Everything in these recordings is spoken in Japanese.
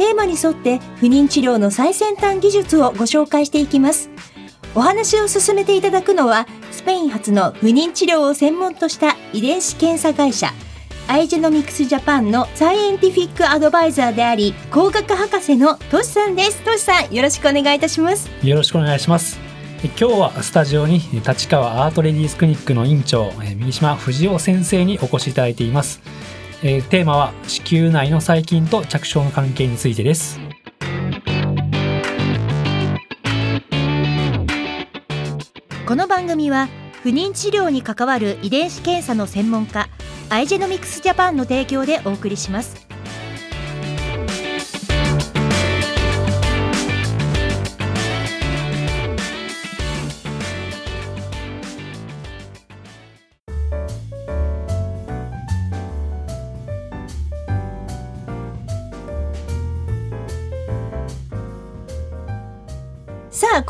テーマに沿って不妊治療の最先端技術をご紹介していきます。お話を進めていただくのはスペイン発の不妊治療を専門とした遺伝子検査会社アイジェノミクスジャパンのサイエンティフィックアドバイザーであり工学博士のトシさんです。トシさんよろしくお願いいたします。よろしくお願いします。今日はスタジオに立川アートレディースクリニックの院長右島藤夫先生にお越しいただいています。えー、テーマは子宮内の細菌と着床の関係についてです。この番組は不妊治療に関わる遺伝子検査の専門家アイジェノミクスジャパンの提供でお送りします。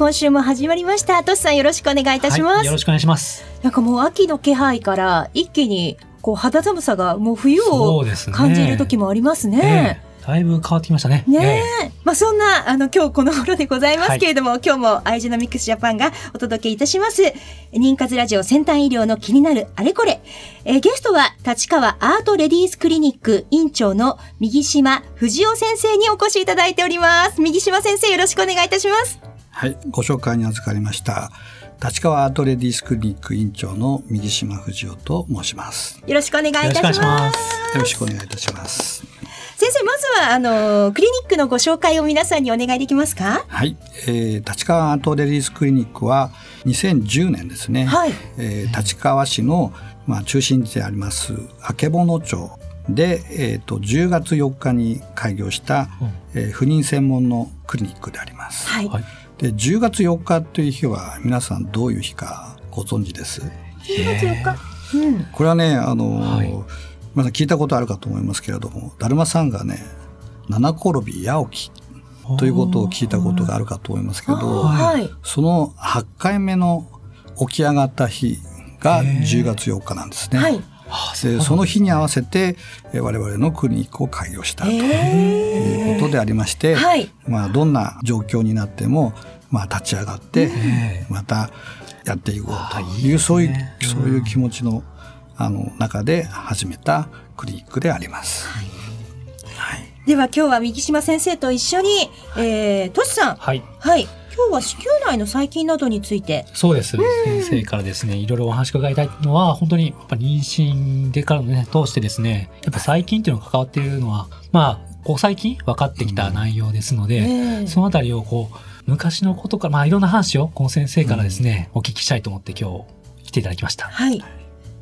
今週も始まりましたトシさんよろしくお願いいたします、はい、よろしくお願いしますなんかもう秋の気配から一気にこう肌寒さがもう冬を感じる時もありますね。だいぶ変わってきましたね。ねえー、まあそんなあの今日この頃でございますけれども、はい、今日もアイジェノミクスジャパンがお届けいたします。妊活ラジオ先端医療の気になるあれこれ。えー、ゲストは立川アートレディースクリニック院長の右島藤夫先生にお越しいただいております。右島先生よろしくお願いいたします。はい、ご紹介に預かりました。立川アートレディースクリニック院長の右島藤夫と申します。よろしくお願いいたします。よろしくお願いいたします。先生、まずはあのクリニックのご紹介を皆さんにお願いできますか？はい、えー、立川アートレディースクリニックは2010年ですね。はい、えー、立川市のまあ中心地であります曙町で、えーと、と10月4日に開業した、うん、えー、不妊専門のクリニックであります。はい、で10月4日という日は皆さんどういう日かご存知です ?10 月4日、うん、これはねあの、はい、皆さん聞いたことあるかと思いますけれどもだるまさんがね七転び八起きということを聞いたことがあるかと思いますけど、はい、その8回目の起き上がった日が10月4日なんですね。はいでその日に合わせて我々のクリニックを開業したということでありまして、はい、まあ、どんな状況になっても、まあ、立ち上がってまたやっていこうというそういうそういう気持ちのあの中で始めたクリニックであります。はい。はい、では今日は右島先生と一緒に、えー、トシさん、はい、はい、今日は子宮内の細菌などについて。そうです、先生からですねいろいろお話伺いたいのは本当にやっぱ妊娠でからのね通してですねやっぱ細菌っていうのが関わっているのはまあこう最近分かってきた内容ですので、うん、そのあたりをこう昔のことからまあいろんな話をこの先生からですね、うん、お聞きしたいと思って今日来ていただきました。はい。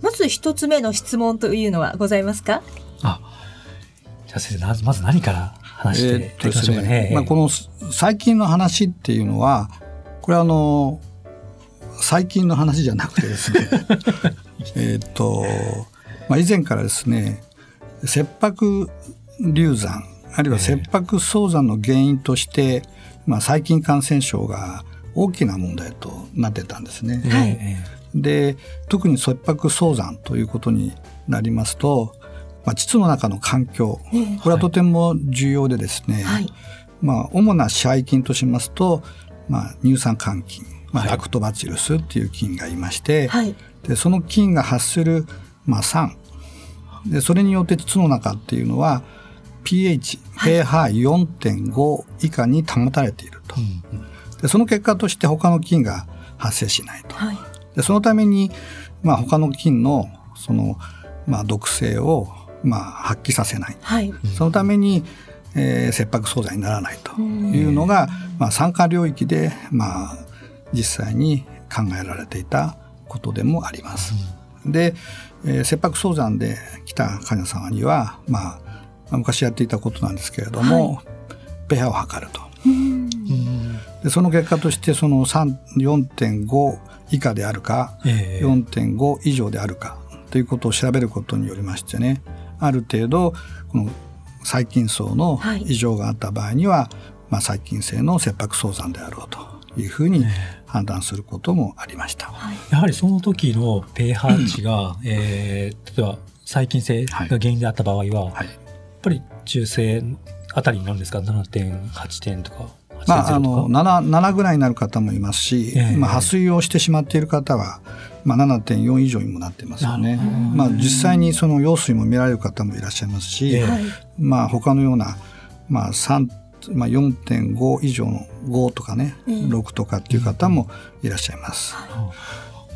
まず一つ目の質問というのはございますか？あじゃあ先生まず何から話していきましょうかね。えー、まあ、この最近の話っていうのはこれはあの最近の話じゃなくてですね えっと、まあ、以前からですね切迫流産あるいは切迫早産の原因として、まあ、細菌感染症が大きな問題となってたんですね。はい、で特に切迫早産ということになりますとまあ、膣の中の環境、これはとても重要でですね、はい、まあ、主な支配菌としますと、まあ、乳酸桿菌、まあ、ラクトバチルスっていう菌がいまして、はい、でその菌が発する、まあ、酸。でそれによって膣の中っていうのは pH、pH4.5 以下に保たれていると、でその結果として他の菌が発生しないと、はい、でそのために、まあ、他の菌のその、まあ、毒性をまあ、発揮させない、はい、そのために、えー、切迫早産にならないというのが、まあ、酸化領域で、まあ、実際に考えられていたことでもあります。で、えー、切迫早産で来た患者様には、まあ、昔やっていたことなんですけれども、はい、ペアを測ると。でその結果としてその4.5以下であるか、えー、4.5以上であるかということを調べることによりましてねある程度この細菌層の異常があった場合には、はい、まあ、細菌性の切迫早産であろうというふうに判断することもありました。やはりその時の pH 値が、えー、例えば細菌性が原因であった場合は、はい、やっぱり中性あたりになるんですか？7.8点とか。まあ、あの 7, 7ぐらいになる方もいますし、えー、まあ、破水をしてしまっている方は、まあ、7.4以上にもなってますよね。まあ、実際にその羊水も見られる方もいらっしゃいますし、えー、まあ、他のような、まあ、3まあ、4.5以上の5とかね、うん、6とかっていう方もいらっしゃいます。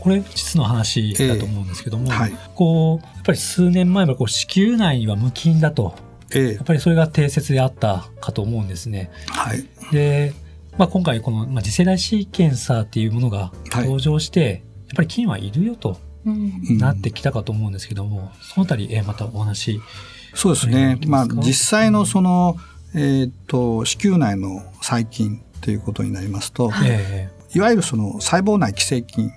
これ実の話だと思うんですけども、えーはい、こうやっぱり数年前はこう子宮内は無菌だと、えー、やっぱりそれが定説であったかと思うんですね。はい、で、まあ、今回この、まあ、次世代シーケンサーっていうものが登場して、はい、やっぱり菌はいるよとなってきたかと思うんですけども、そのあたり、えー、またお話そうですね。まあ、実際のその、えー、っと子宮内の細菌ということになりますと、はい、いわゆるその細胞内寄生菌。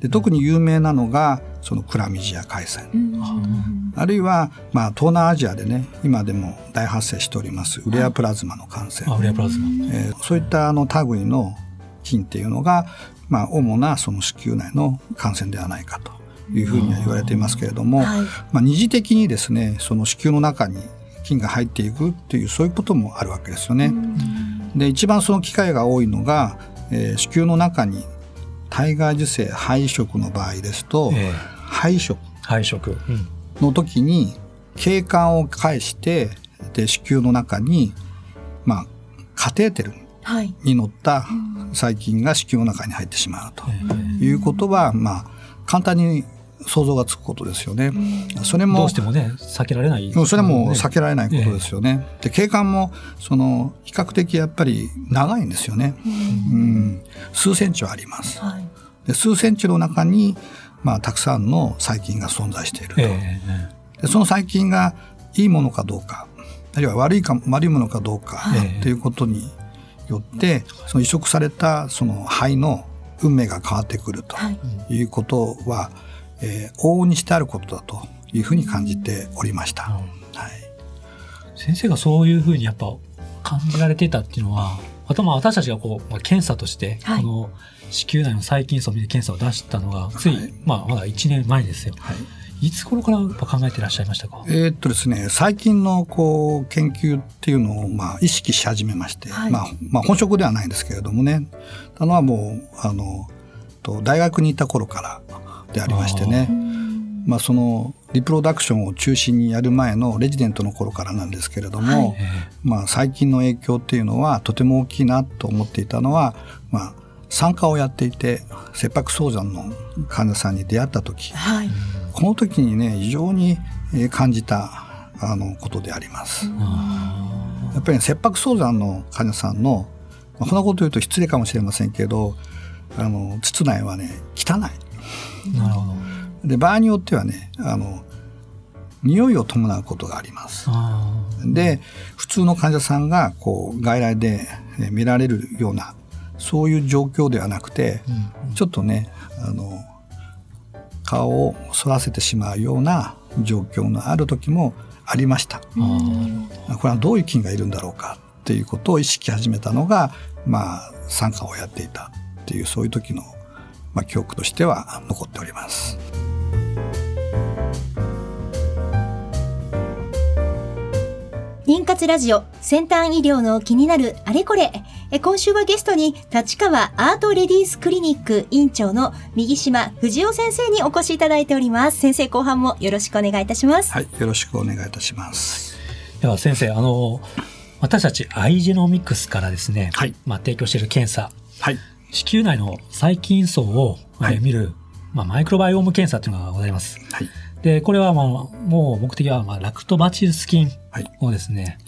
で特に有名なのがそのクラミジア海鮮、うん、あるいは、まあ、東南アジアでね今でも大発生しておりますウレアプラズマの感染、はい、ウレアプラズマ、えー、そういったあの類の菌っていうのが、まあ、主なその子宮内の感染ではないかというふうには言われていますけれども、はい、まあ、二次的にですねその子宮の中に菌が入っていくっていうそういうこともあるわけですよね。で一番その機会が多いのが、えー、子宮の中に体外受精肺色の場合ですと、えー、肺色肺色の時に景観を介してで子宮の中に、まあ、カテーテルに乗った細菌が子宮の中に入ってしまうということは、まあ、簡単に想像がつくことですよね。それもどうしてもね避けられない、それも避けられないことですよね。で景観もその比較的やっぱり長いんですよね。うん、数センチはあります。はい、で数センチの中にまあたくさんの細菌が存在していると。えー、でその細菌がいいものかどうかあるいは悪いか悪いものかどうかということによって、その移植されたその肺の運命が変わってくるとい。うことは、はいえー、往々にしてあることだというふうに感じておりました。はい、先生がそういうふうにやっぱ感じられてたっていうのは、あとまあ私たちがこう、まあ、検査として、この子宮内の細菌層を見る検査を出したのが、つい、はい、まあまだ1年前ですよ。はいいつ頃から考えていらっしゃいましたか？えー、っとですね、最近のこう研究っていうのをまあ意識し始めまして、はい、まあまあ本職ではないんですけれどもね、あのはもうあのと大学にいた頃からでありましてね。まあ、そのリプロダクションを中心にやる前のレジデントの頃からなんですけれども、はい、まあ、最近の影響っていうのはとても大きいなと思っていたのは、まあ、産科をやっていて切迫早産の患者さんに出会った時、はい、この時にね非常に感じたあのことであります。やっぱり、ね、切迫早産の患者さんの、まあ、こんなこと言うと失礼かもしれませんけどあの膣内はね汚い。なるほどで場合によってはねあの匂いを伴うことがあります。で普通の患者さんがこう外来で見られるようなそういう状況ではなくて、うんうん、ちょっとねあの顔を反らせてしまうような状況のある時もありました。これはどういう菌がいるんだろうかっていうことを意識始めたのがまあ参加をやっていたっていうそういう時のまあ、記憶としては残っております。妊活ラジオ先端医療の気になるあれこれえ今週はゲストに立川アートレディースクリニック院長の右島藤尾先生にお越しいただいております。先生後半もよろしくお願いいたします。はいよろしくお願いいたします。では先生あの私たちアイジェノミクスからですね、はい、まあ提供している検査。はい。子宮内の細菌層を、はい、見る、まあ、マイクロバイオーム検査というのがございます。はい、で、これは、まあ、もう目的は、まあ、ラクトバチルス菌をですね、はい、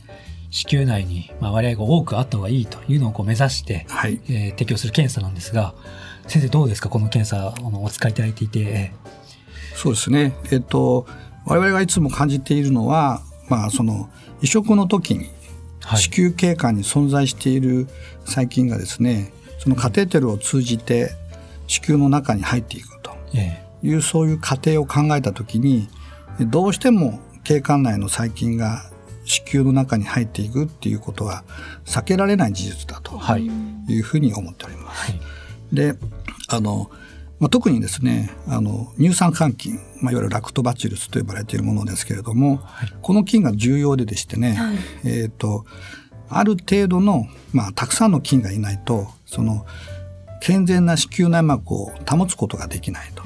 子宮内に、まあ、割合が多くあった方がいいというのをこう目指して、はい、えー、提供する検査なんですが、先生どうですか？この検査、あのお使いいただいていて。そうですね。えっと、我々がいつも感じているのは、まあ、その移植の時に子宮頸管に存在している細菌がですねそのカテーテルを通じて子宮の中に入っていくと。いう、そういう過程を考えた時にどうしても経管内の細菌が子宮の中に入っていくっていうことは避けられない事実だとい。うふうに思っております。はい、であのまあ、特にですねあの乳酸桿菌、まあ、いわゆるラクトバチルスと呼ばれているものですけれども、はい、この菌が重要ででしてね、はい、えーと、ある程度の、まあ、たくさんの菌がいないとその健全な子宮内膜を保つことができないと、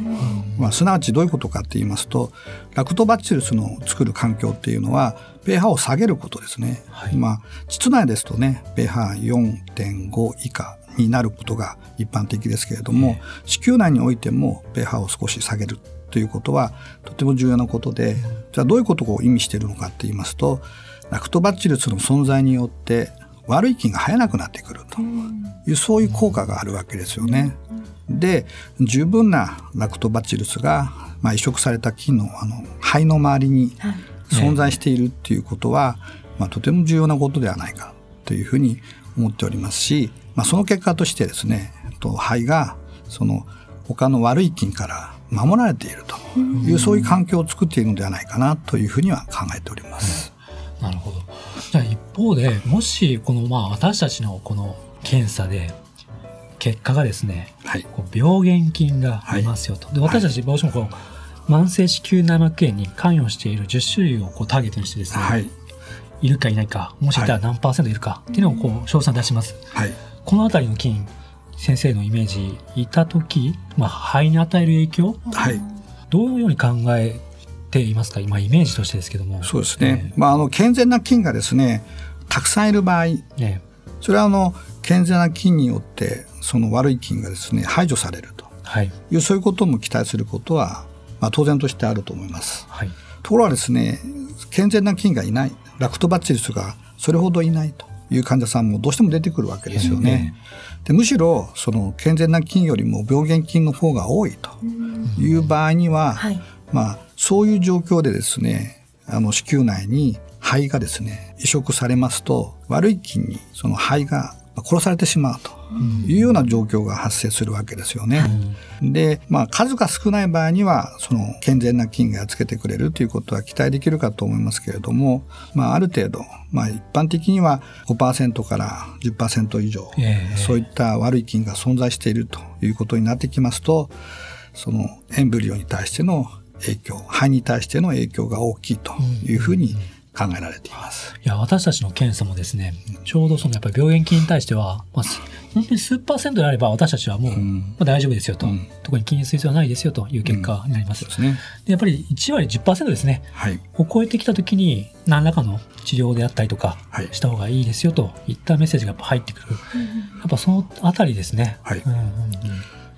まあ、すなわちどういうことかって言いますとラクトバチルスの作る環境っていうのは pH を下げることですね、はい、まあ膣内ですとね pH4.5 以下になることが一般的ですけれども、子宮内においても pH を少し下げるということはとても重要なことでじゃあどういうことを意味しているのかって言いますとラクトバチルスの存在によって悪い菌が生えなくなってくるというそういう効果があるわけですよね。で十分なラクトバチルスが、まあ、移植された菌のあの肺の周りに存在しているっていうことは、まあ、とても重要なことではないかというふうに思っておりますし、まあ、その結果としてですね肺がその他の悪い菌から守られているという、そういう環境を作っているのではないかなというふうには考えております。なるほど。じゃあ一方でもしこのまあ私たちのこの検査で結果がですね、はい、こう病原菌がい。ますよと。はい、で私たちどうしてもこう慢性子宮内膜炎に関与している10種類をこうターゲットにしてですね、はい、いるかいないかもしいたら何パーセントいるかっていうのをこう詳細出します。はい、この辺りの菌先生のイメージいた時、まあ、肺に与える影響、はい、どういうように考えていますか今イメージとしてですけども。そうですね、まあ、あの健全な菌がですねたくさんいる場合、ね、それはあの健全な菌によってその悪い菌がですね排除されると。い。う、そういうことも期待することは、まあ、当然としてあると思います。はい、ところがですね健全な菌がいない。ラクトバチルスがそれほどいないと。いう患者さんもどうしても出てくるわけですよね。でむしろその健全な菌よりも病原菌の方が多いと。いう場合には、はい、まあそういう状況でですねあの子宮内に肺がですね移植されますと悪い菌にその肺が殺されてしまうというような状況が発生するわけですよね。で、まあ、数が少ない場合にはその健全な菌がやっつけてくれるということは期待できるかと思いますけれども、まあ、ある程度、まあ、一般的には5%から10%以上、えー、そういった悪い菌が存在しているということになってきますとそのエンブリオに対しての影響肺に対しての影響が大きいというふうに考えられています。いや、私たちの検査もですね、ちょうどそのやっぱり病原菌に対しては、まあ、本当に数パーセントであれば私たちはもう、まあ、大丈夫ですよと、うん、特に気にする必要はないですよという結果になります。うん、で、ね、やっぱり1割10%ですね、はい、を超えてきたときに何らかの治療であったりとかした方がいいですよといったメッセージがやっぱ入ってくる。やっぱそのあたりですね。はい。うんうんうん、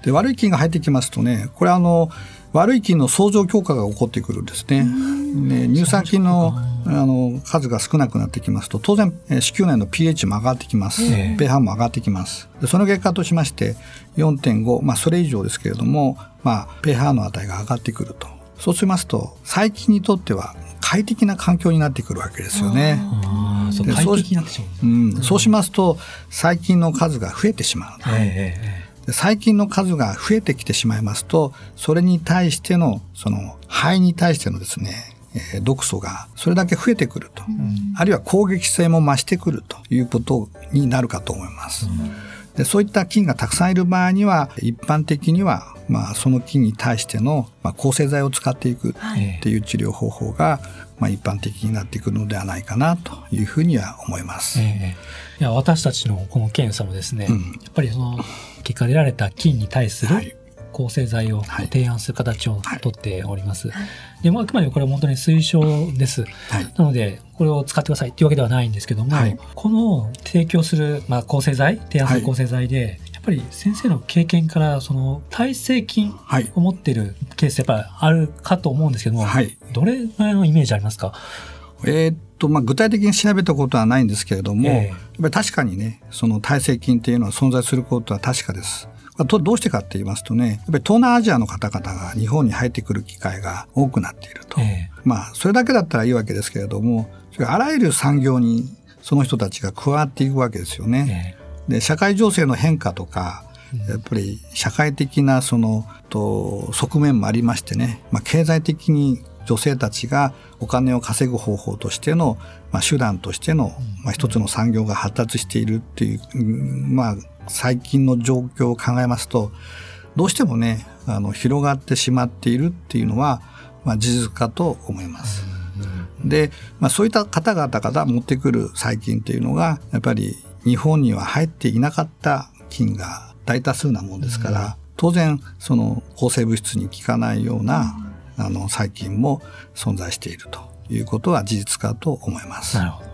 で悪い菌が入ってきますとね、これあの、悪い菌の相乗強化が起こってくるんですね。ね乳酸菌のあの数が少なくなってきますと当然子宮内の pH も上がってきます。pH も上がってきます。でその結果としまして4.5、まあ、それ以上ですけれども、まあ、pH の値が上がってくると。そうしますと細菌にとっては快適な環境になってくるわけですよね。そうう、ん、そうしますと細菌の数が増えてしまう。えー細菌の数が増えてきてしまいますとそれに対してのその肺に対してのですねえー、毒素がそれだけ増えてくると、うん、あるいは攻撃性も増してくるということになるかと思います。うん、でそういった菌がたくさんいる場合には一般的にはまあその菌に対してのまあ抗生剤を使っていくっていう治療方法がまあ一般的になってくるのではないかなというふうには思います。えー、いや私たちのこの検査もですね、うん、やっぱりその結果出られた菌に対する抗生剤を提案する形をとっております。はい、でもあくまでこれは本当に推奨です。はい、なので、これを使ってくださいっていうわけではないんですけども、はい、この提供する、まあ、抗生剤、提案する抗生剤で、やっぱり先生の経験からその耐性菌を持っているケースやっぱりあるかと思うんですけども、どれぐらいのイメージありますか？えー、っとまあ、具体的に調べたことはないんですけれども、えー、やっぱり確かにねその耐性菌っていうのは存在することは確かです。どうしてかって言いますとね、やっぱり東南アジアの方々が日本に入ってくる機会が多くなっていると。えー、まあ、それだけだったらいいわけですけれども、あらゆる産業にその人たちが加わっていくわけですよね。で社会情勢の変化とかやっぱり社会的なそのと側面もありましてね、まあ、経済的に女性たちがお金を稼ぐ方法としての、まあ、手段としての、まあ、一つの産業が発達しているっていう、まあ、最近の状況を考えますとどうしてもねあの広がってしまっているっていうのは、まあ、事実かと思います。で、まあ、そういった方々から持ってくる細菌っていうのがやっぱり日本には入っていなかった菌が大多数なもんですから、当然その抗生物質に効かないようなあの細菌も存在しているということは事実かと思います。なるほど。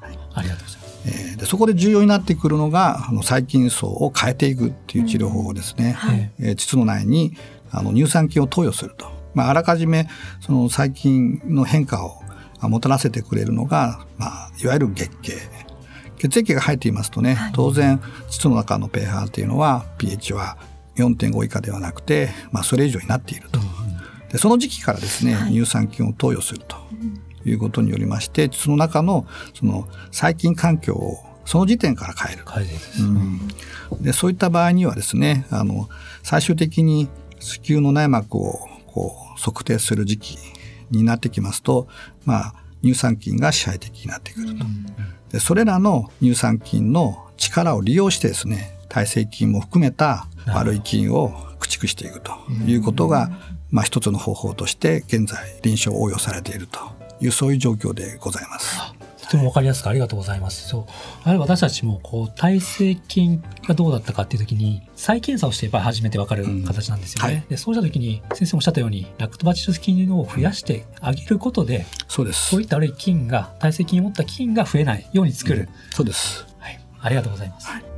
はい、ありがとうございます。えー、でそこで重要になってくるのがあの細菌層を変えていくっていう治療方法ですね。うんはい、えー、膣の内にあの乳酸菌を投与すると。まあ、あらかじめその細菌の変化をもたらせてくれるのが、まあ、いわゆる月経。血液が入っていますとね、はい、当然膣の中の pH っていうのは pH は4.5以下ではなくて、まあ、それ以上になっていると。でその時期からですね、はい、乳酸菌を投与するということによりましてその中のその細菌環境をその時点から変える。変えるうん、でそういった場合にはですねあの最終的に子宮の内膜をこう測定する時期になってきますと、まあ、乳酸菌が支配的になってくると。でそれらの乳酸菌の力を利用してですね耐性菌も含めた悪い菌を駆逐していくということが、まあ、一つの方法として現在臨床応用されているというそういう状況でございます。とても分かりやすくありがとうございます。そう。やはり私たちも、こう、耐性菌がどうだったかっていう時に、再検査をしてやっぱり初めて分かる形なんですよね。うんはい、で、そうした時に、先生もおっしゃったように、ラクトバチルス菌を増やしてあげることで、そうです。そういった悪い菌が、耐性菌を持った菌が増えないように作る。うん、そうです。はい。ありがとうございます。はい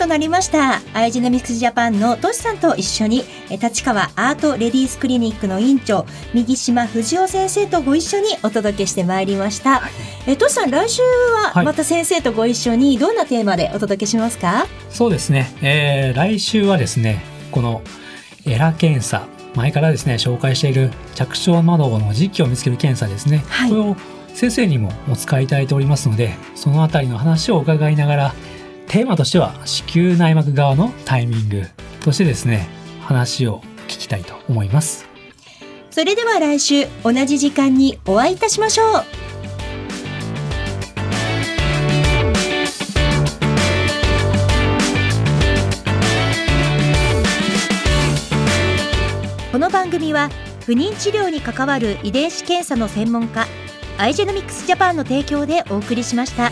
となりました。アイジェノミクスジャパンのトシさんと一緒に立川アートレディースクリニックの院長右島藤夫先生とご一緒にお届けしてまいりました、はい、えトシさん来週はまた先生とご一緒にどんなテーマでお届けしますか、はい、そうですね、えー、来週はですねこのエラ検査前からですね紹介している着床窓の時期を見つける検査ですね、はい、これを先生にもお使いいただいておりますのでそのあたりの話を伺いながらテーマとしては子宮内膜側のタイミングとしてですね話を聞きたいと思いますそれでは来週同じ時間にお会いいたしましょうこの番組は不妊治療に関わる遺伝子検査の専門家アイジェノミクスジャパンの提供でお送りしました。